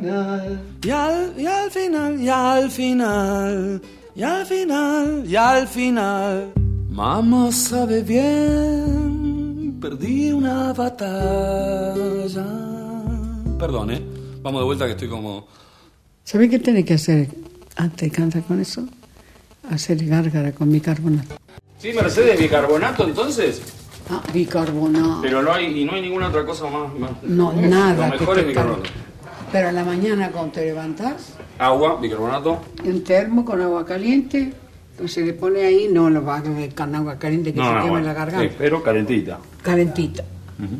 final. Y al, y al final, y al final, y al final, y al final. Mamá sabe bien, perdí una batalla. Perdón, ¿eh? Vamos de vuelta que estoy como... ¿Sabes qué tenés que hacer antes de cantar con eso? Hacer gárgara con bicarbonato. Sí, Mercedes, bicarbonato entonces. Ah, bicarbonato. Pero no hay, y no hay ninguna otra cosa más. más- No, nada. Lo que mejor te es bicarbonato. Pero a la mañana cuando te levantás, Agua, bicarbonato. un termo con agua caliente, entonces le pone ahí, no lo va a comer con agua caliente que se queme bueno, la garganta. sí, pero calentita. Calentita.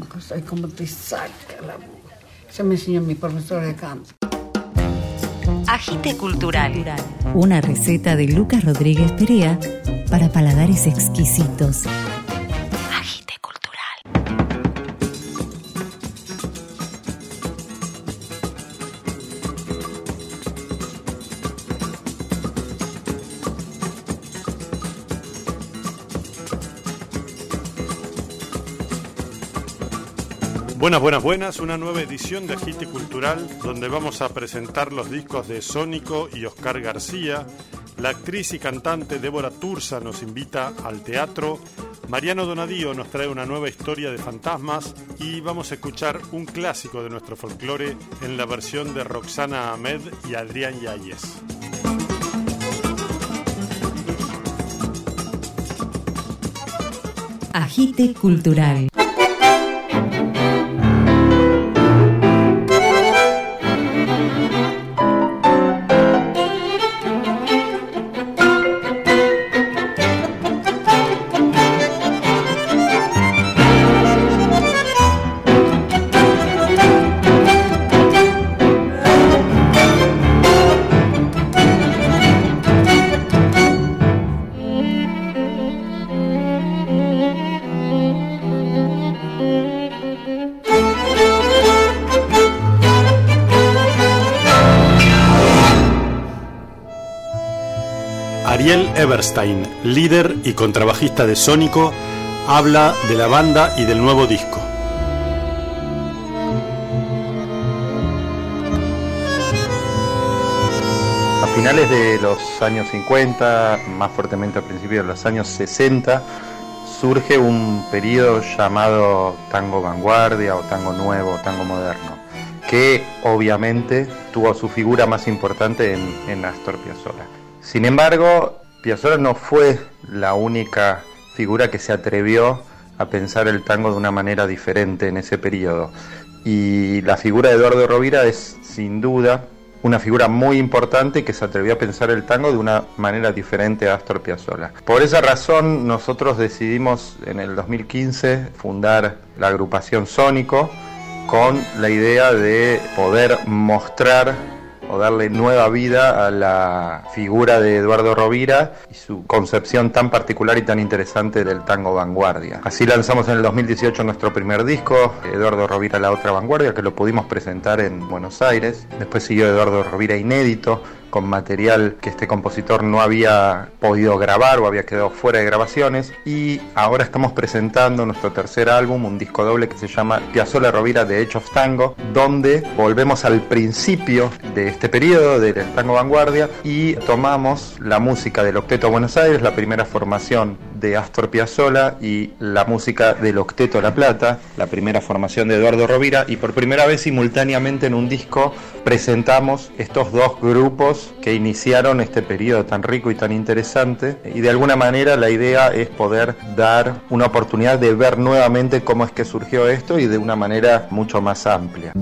Cosa ahí como te saca la boca. Eso me enseñó mi profesora de canto. Agite Cultural. Una receta de Lucas Rodríguez Perea para paladares exquisitos. Buenas, buenas, buenas. Una nueva edición de Agite Cultural donde vamos a presentar los discos de Sónico y Oscar García. La actriz y cantante Débora Tursa nos invita al teatro. Mariano Donadío nos trae una nueva historia de fantasmas y vamos a escuchar un clásico de nuestro folclore en la versión de Roxana Ahmed y Adrián Yáñez. Agite Cultural. Eberstein, líder y contrabajista de Sónico, habla de la banda y del nuevo disco. A finales de los años 50, más fuertemente a principios de los años 60, surge un periodo llamado tango vanguardia o tango nuevo, tango moderno, que obviamente tuvo su figura más importante en, en Astor Piazzolla. Sin embargo, Piazzolla no fue la única figura que se atrevió a pensar el tango de una manera diferente en ese periodo. Y la figura de Eduardo Rovira es sin duda una figura muy importante que se atrevió a pensar el tango de una manera diferente a Astor Piazzolla. Por esa razón nosotros decidimos en el 2015 fundar la agrupación Sónico con la idea de poder mostrar o darle nueva vida a la figura de Eduardo Rovira y su concepción tan particular y tan interesante del tango vanguardia. Así lanzamos en el 2018 nuestro primer disco, Eduardo Rovira La Otra Vanguardia, que lo pudimos presentar en Buenos Aires. Después siguió Eduardo Rovira Inédito, con material que este compositor no había podido grabar o había quedado fuera de grabaciones. Y ahora estamos presentando nuestro tercer álbum, un disco doble que se llama Piazzolla Rovira The Edge of Tango, donde volvemos al principio de este periodo del tango vanguardia y tomamos la música del Octeto Buenos Aires, la primera formación de Astor Piazzolla y la música del Octeto La Plata, la primera formación de Eduardo Rovira y por primera vez simultáneamente en un disco presentamos estos dos grupos que iniciaron este periodo tan rico y tan interesante y de alguna manera la idea es poder dar una oportunidad de ver nuevamente cómo es que surgió esto y de una manera mucho más amplia.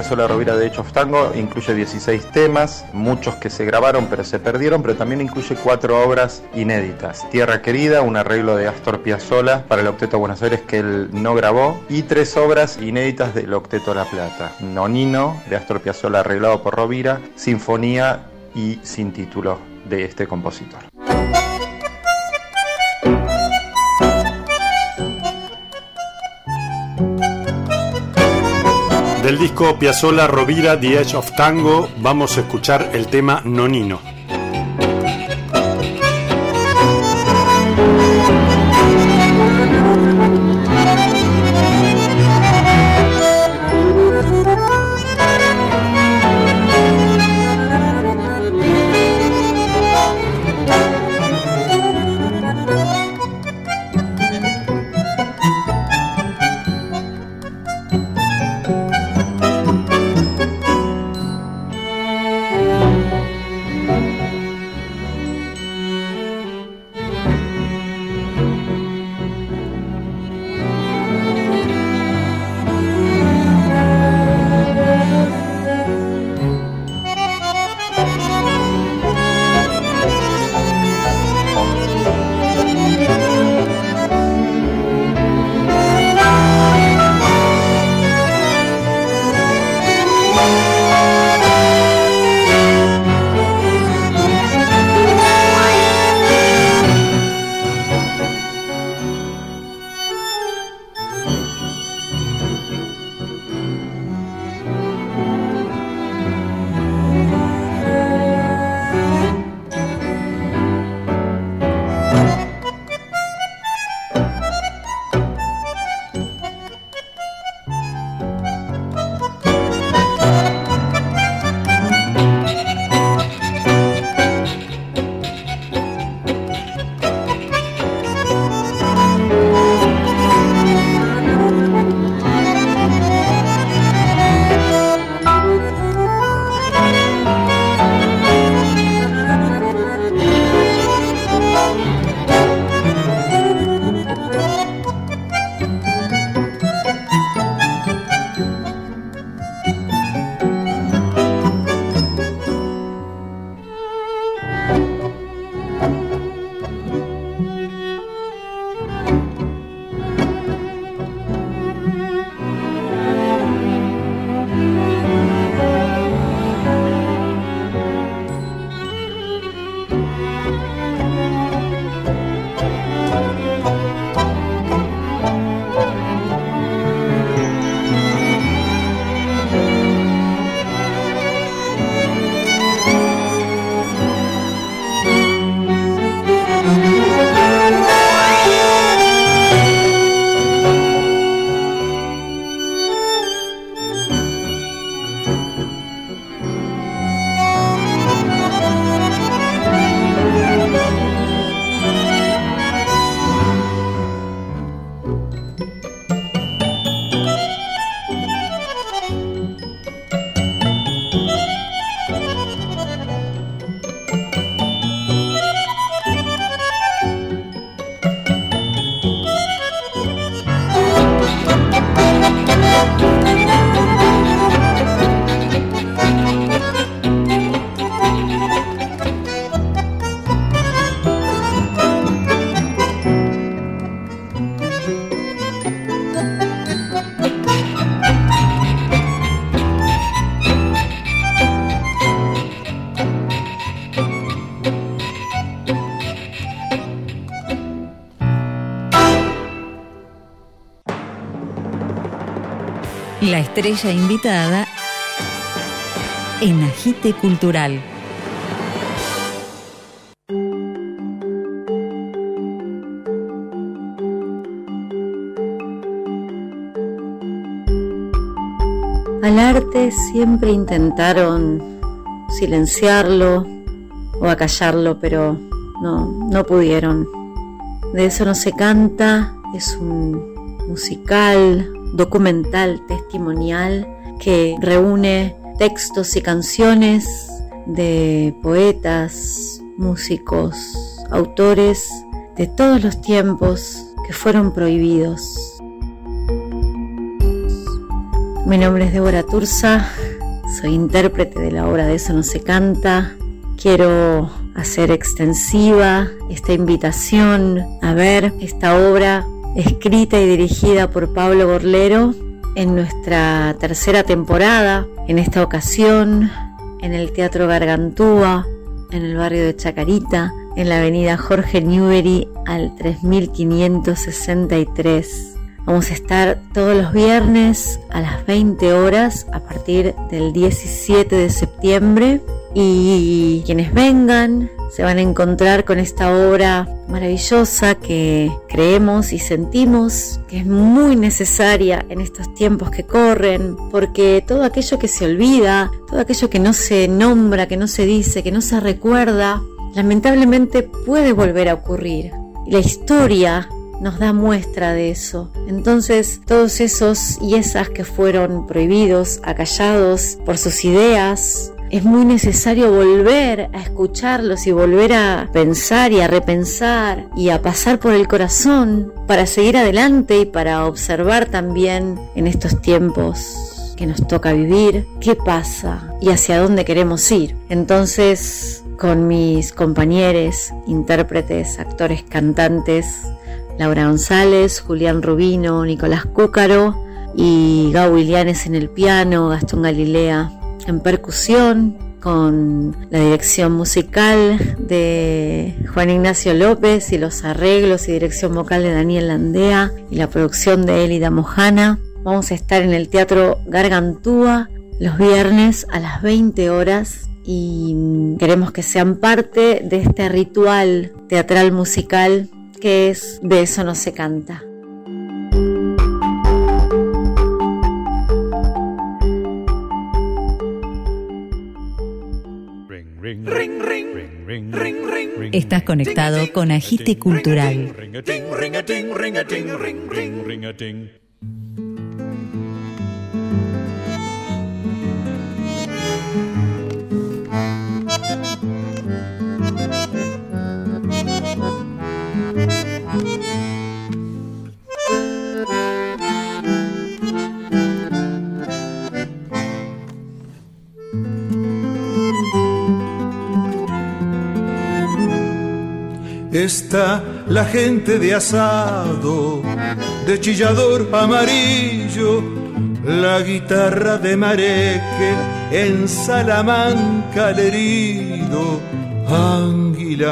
Piazzolla Rovira de Hecho of Tango, incluye 16 temas, muchos que se grabaron pero se perdieron, pero también incluye cuatro obras inéditas. Tierra Querida, un arreglo de Astor Piazzolla para el Octeto Buenos Aires que él no grabó, y tres obras inéditas del Octeto La Plata. Nonino, de Astor Piazzolla arreglado por Rovira, Sinfonía y Sin Título de este compositor. Del disco Piazzolla Rovira The Edge of Tango vamos a escuchar el tema Nonino. Estrella invitada en Agite Cultural. Al arte siempre intentaron silenciarlo o acallarlo, pero no, no pudieron. De eso no se canta, es un musical documental testimonial que reúne textos y canciones de poetas, músicos, autores de todos los tiempos que fueron prohibidos. Mi nombre es Débora Turza, soy intérprete de la obra de Eso no se canta. Quiero hacer extensiva esta invitación a ver esta obra escrita y dirigida por Pablo Borlero en nuestra tercera temporada, en esta ocasión en el Teatro Gargantúa, en el barrio de Chacarita, en la avenida Jorge Newbery al 3563. Vamos a estar todos los viernes a las 20 horas a partir del 17 de septiembre y quienes vengan se van a encontrar con esta obra maravillosa que creemos y sentimos que es muy necesaria en estos tiempos que corren, porque todo aquello que se olvida, todo aquello que no se nombra, que no se dice, que no se recuerda, lamentablemente puede volver a ocurrir. Y la historia nos da muestra de eso. Entonces, todos esos y esas que fueron prohibidos, acallados por sus ideas, es muy necesario volver a escucharlos y volver a pensar y a repensar y a pasar por el corazón para seguir adelante y para observar también en estos tiempos que nos toca vivir qué pasa y hacia dónde queremos ir. Entonces, con mis compañeros, intérpretes, actores, cantantes, Laura González, Julián Rubino, Nicolás Cúcaro y Gau Willianes en el piano, Gastón Galilea en percusión, con la dirección musical de Juan Ignacio López y los arreglos y dirección vocal de Daniel Landea y la producción de Elida Mojana. Vamos a estar en el Teatro Gargantúa los viernes a las 20 horas y queremos que sean parte de este ritual teatral musical que es De eso no se canta. Estás conectado con Agite Cultural. Está la gente de asado, de chillador amarillo, la guitarra de Mareque, en Salamanca el herido, Anguil.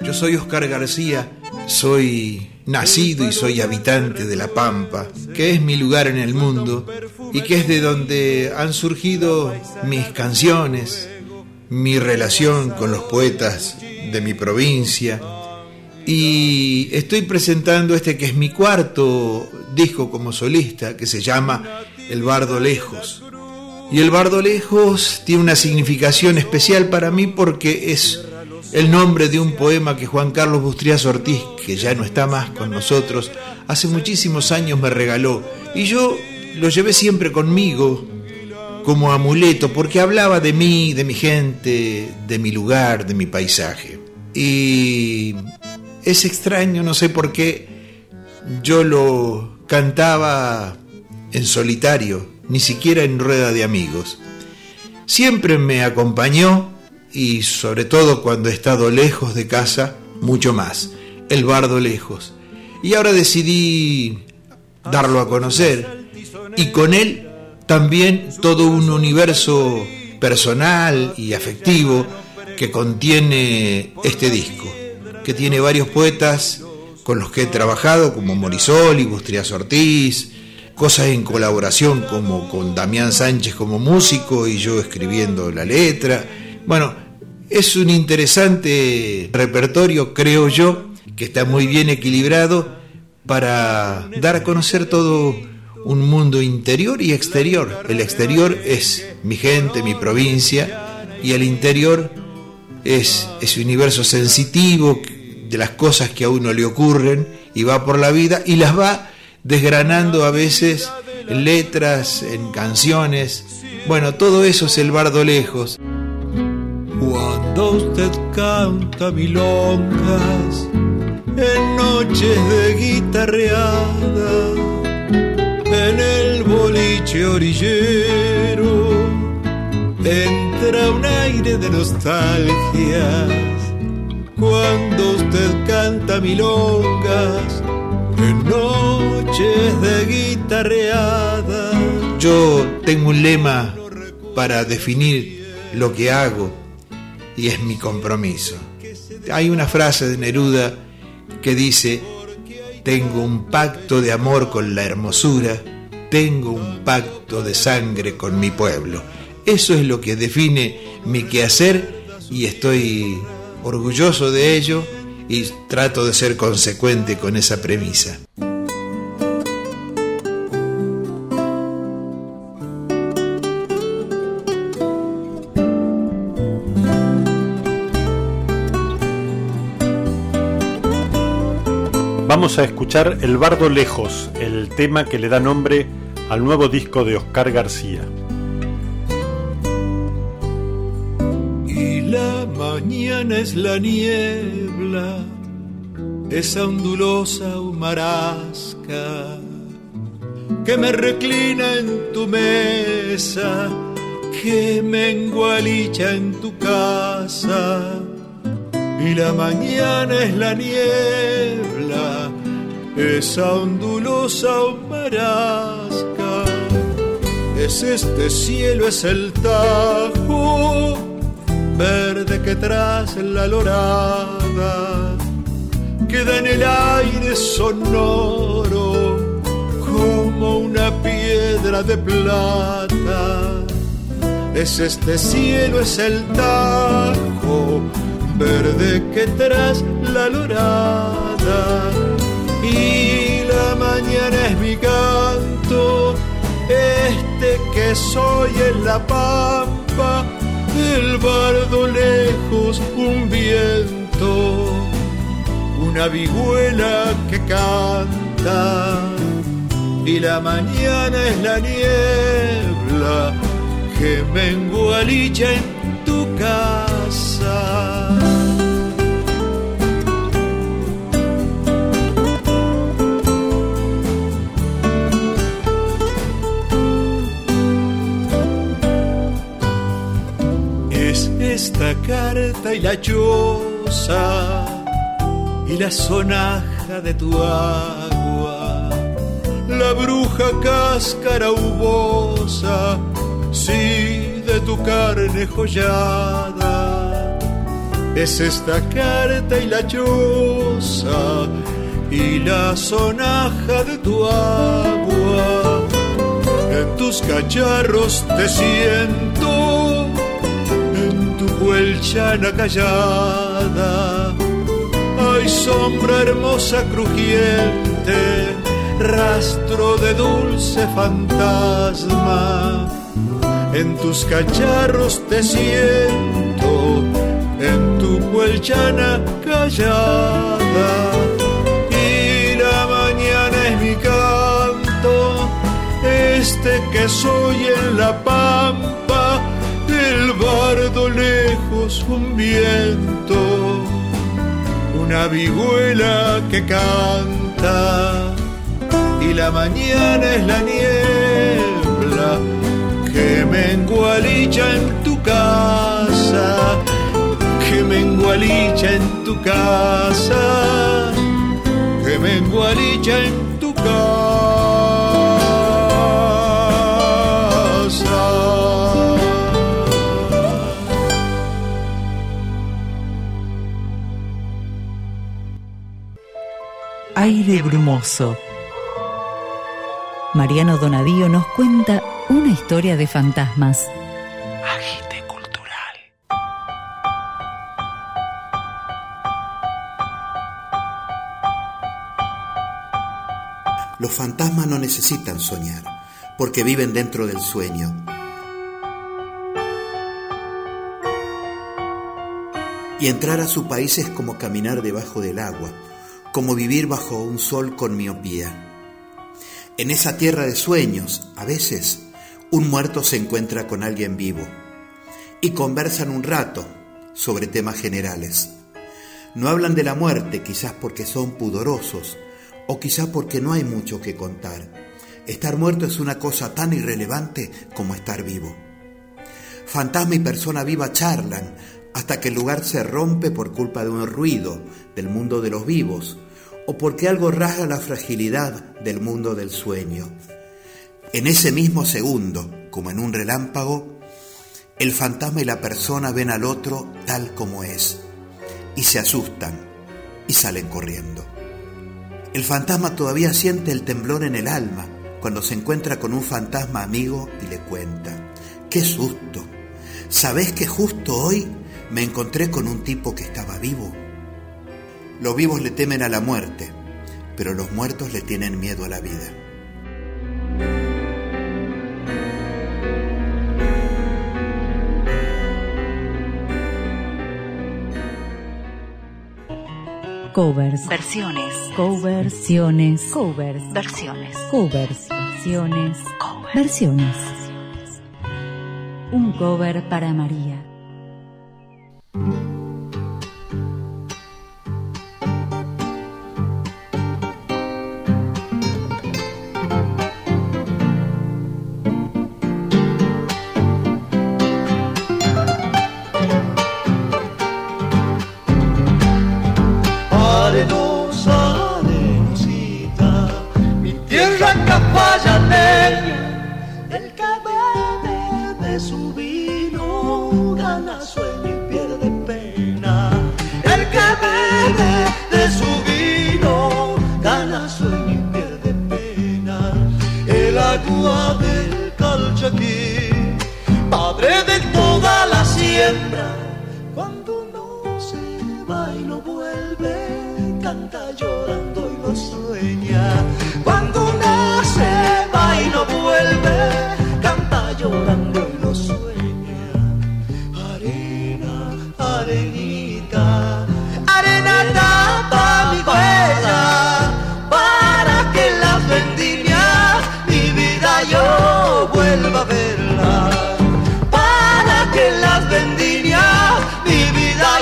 Yo soy Oscar García, soy nacido y soy habitante de La Pampa, que es mi lugar en el mundo y que es de donde han surgido mis canciones, mi relación con los poetas de mi provincia. Y estoy presentando este que es mi cuarto disco como solista, que se llama El Bardo Lejos. Y El Bardo Lejos tiene una significación especial para mí porque es el nombre de un poema que Juan Carlos Bustrias Ortiz, que ya no está más con nosotros, hace muchísimos años me regaló. Y yo lo llevé siempre conmigo como amuleto porque hablaba de mí, de mi gente, de mi lugar, de mi paisaje. Y es extraño, no sé por qué, yo lo cantaba en solitario, ni siquiera en rueda de amigos. Siempre me acompañó y sobre todo cuando he estado lejos de casa, mucho más, el bardo lejos. Y ahora decidí darlo a conocer y con él también todo un universo personal y afectivo que contiene este disco, que tiene varios poetas con los que he trabajado, como Morisol Bustrias Ortiz, cosas en colaboración como con Damián Sánchez como músico y yo escribiendo la letra. Bueno, es un interesante repertorio, creo yo, que está muy bien equilibrado para dar a conocer todo un mundo interior y exterior. El exterior es mi gente, mi provincia, y el interior es ese universo sensitivo de las cosas que a uno le ocurren y va por la vida y las va desgranando a veces en letras, en canciones. Bueno, todo eso es el bardo lejos. Cuando usted canta milongas en noches de guitarreada, en el boliche orillero, entra un aire de nostalgias cuando usted canta milongas en noches de guitarreada. Yo tengo un lema para definir lo que hago y es mi compromiso. Hay una frase de Neruda que dice, tengo un pacto de amor con la hermosura, tengo un pacto de sangre con mi pueblo. Eso es lo que define mi quehacer y estoy orgulloso de ello y trato de ser consecuente con esa premisa. Vamos a escuchar El Bardo Lejos, el tema que le da nombre al nuevo disco de Oscar García. Y la mañana es la niebla, esa ondulosa humarasca que me reclina en tu mesa, que me engualicha en tu casa. Y la mañana es la niebla, esa ondulosa humarasca. Es este cielo, es el tajo verde que tras la lorada queda en el aire sonoro como una piedra de plata. Es este cielo, es el tajo verde que tras la lorada y la mañana es mi canto, que soy en la pampa, el bardo lejos un viento, una vihuela que canta y la mañana es la niebla que me engualicha en tu casa. Esta carta y la choza y la sonaja de tu agua, la bruja cáscara uvosa, sí, de tu carne jollada. Es esta carta y la choza y la sonaja de tu agua. En tus cacharros te siento, en tu cuelchana callada. Hay sombra hermosa crujiente, rastro de dulce fantasma. En tus cacharros te siento, en tu cuelchana callada. Y la mañana es mi canto, este que soy en la pampa, un viento, una vihuela que canta. Y la mañana es la niebla que me engualicha en tu casa, que me engualicha en tu casa, que me engualicha en tu casa. Aire brumoso. Mariano Donadío nos cuenta una historia de fantasmas. Agite cultural. Los fantasmas no necesitan soñar, porque viven dentro del sueño. Y entrar a su país es como caminar debajo del agua, como vivir bajo un sol con miopía. En esa tierra de sueños, a veces, un muerto se encuentra con alguien vivo y conversan un rato sobre temas generales. No hablan de la muerte, quizás porque son pudorosos o quizás porque no hay mucho que contar. Estar muerto es una cosa tan irrelevante como estar vivo. Fantasma y persona viva charlan hasta que el lugar se rompe por culpa de un ruido del mundo de los vivos o porque algo rasga la fragilidad del mundo del sueño. En ese mismo segundo, como en un relámpago, el fantasma y la persona ven al otro tal como es y se asustan y salen corriendo. El fantasma todavía siente el temblor en el alma cuando se encuentra con un fantasma amigo y le cuenta, ¡qué susto! ¿Sabés que justo hoy me encontré con un tipo que estaba vivo? Los vivos le temen a la muerte, pero los muertos le tienen miedo a la vida. Covers. Versiones. Coversiones. Covers. Versiones. Covers. Versiones. Versiones. Un cover para María. Siembra, cuando no se va y no vuelve, canta llorando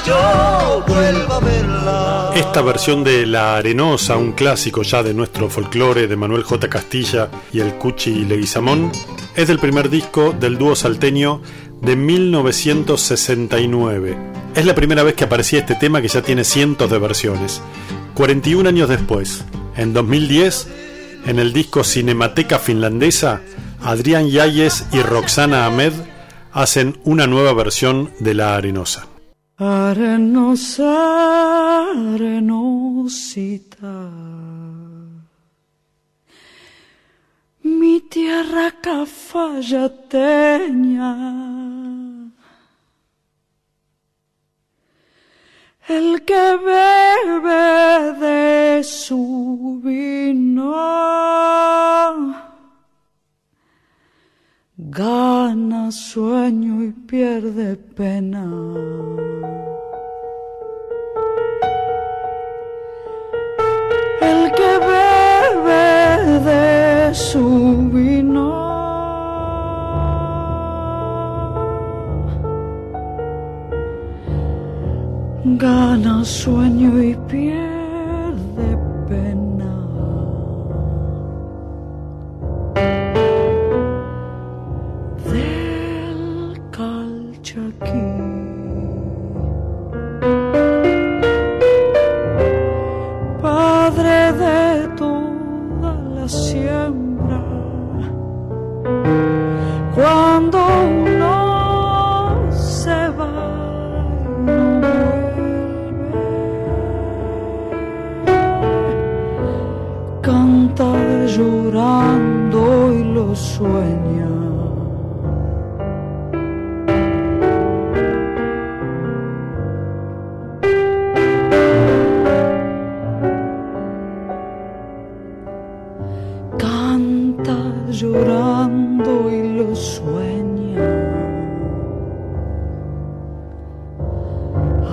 yo vuelva a verla. Esta versión de La Arenosa, un clásico ya de nuestro folclore de Manuel J. Castilla y el Cuchi Leguizamón, es del primer disco del dúo salteño de 1969. Es la primera vez que aparecía este tema que ya tiene cientos de versiones. 41 años después, en 2010, en el disco Cinemateca Finlandesa, Adrián Yáñez y Roxana Ahmed hacen una nueva versión de La Arenosa. Arenosa, arenosita. Mi tierra cafayateña. El que bebe de su vino gana sueño y pierde pena. El que bebe de su vino gana sueño y pierde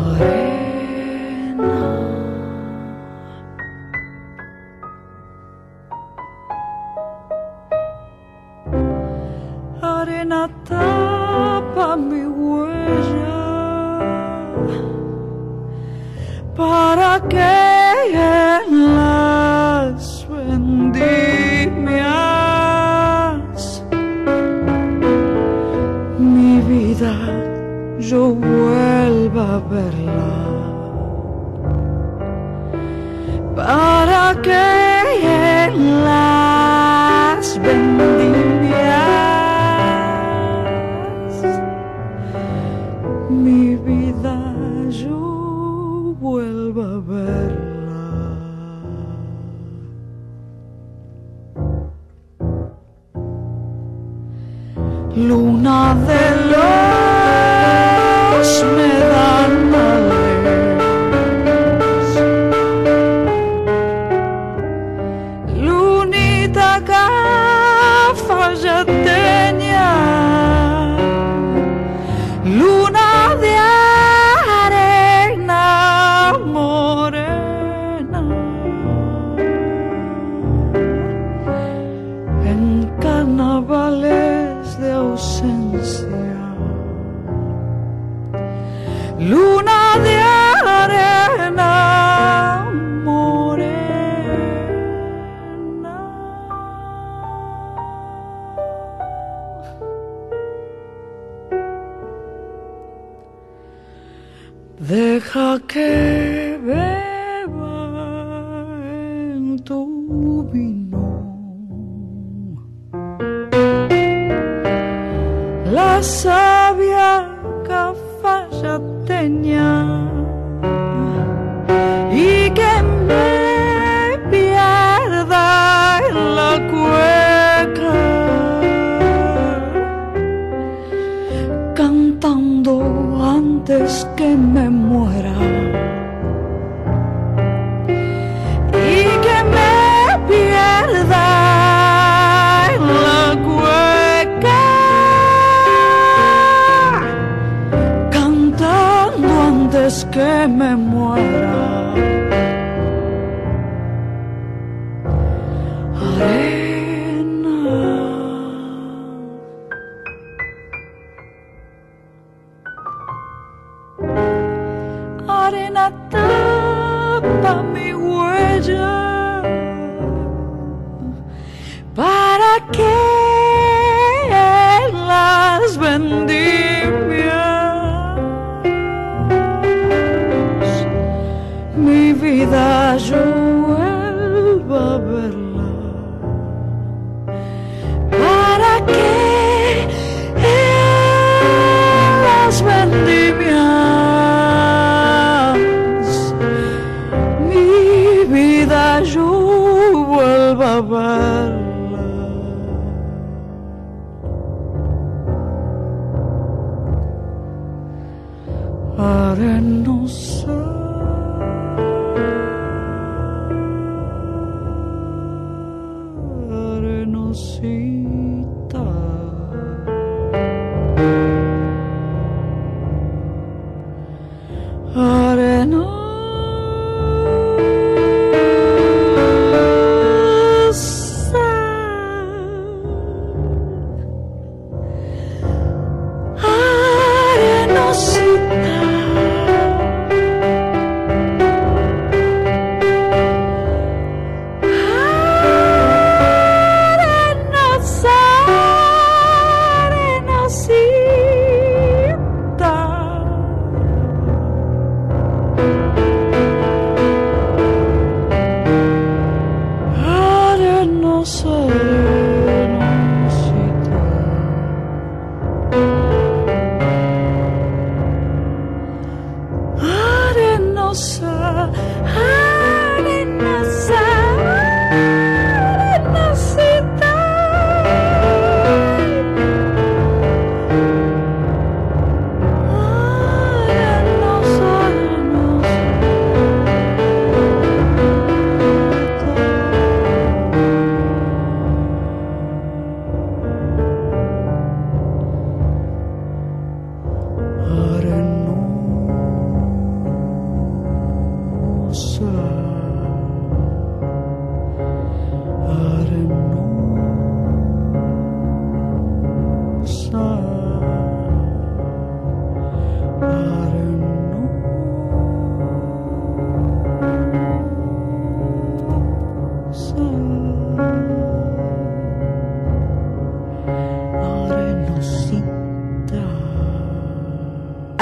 I. luna de los me dan sabia cafallateña. no.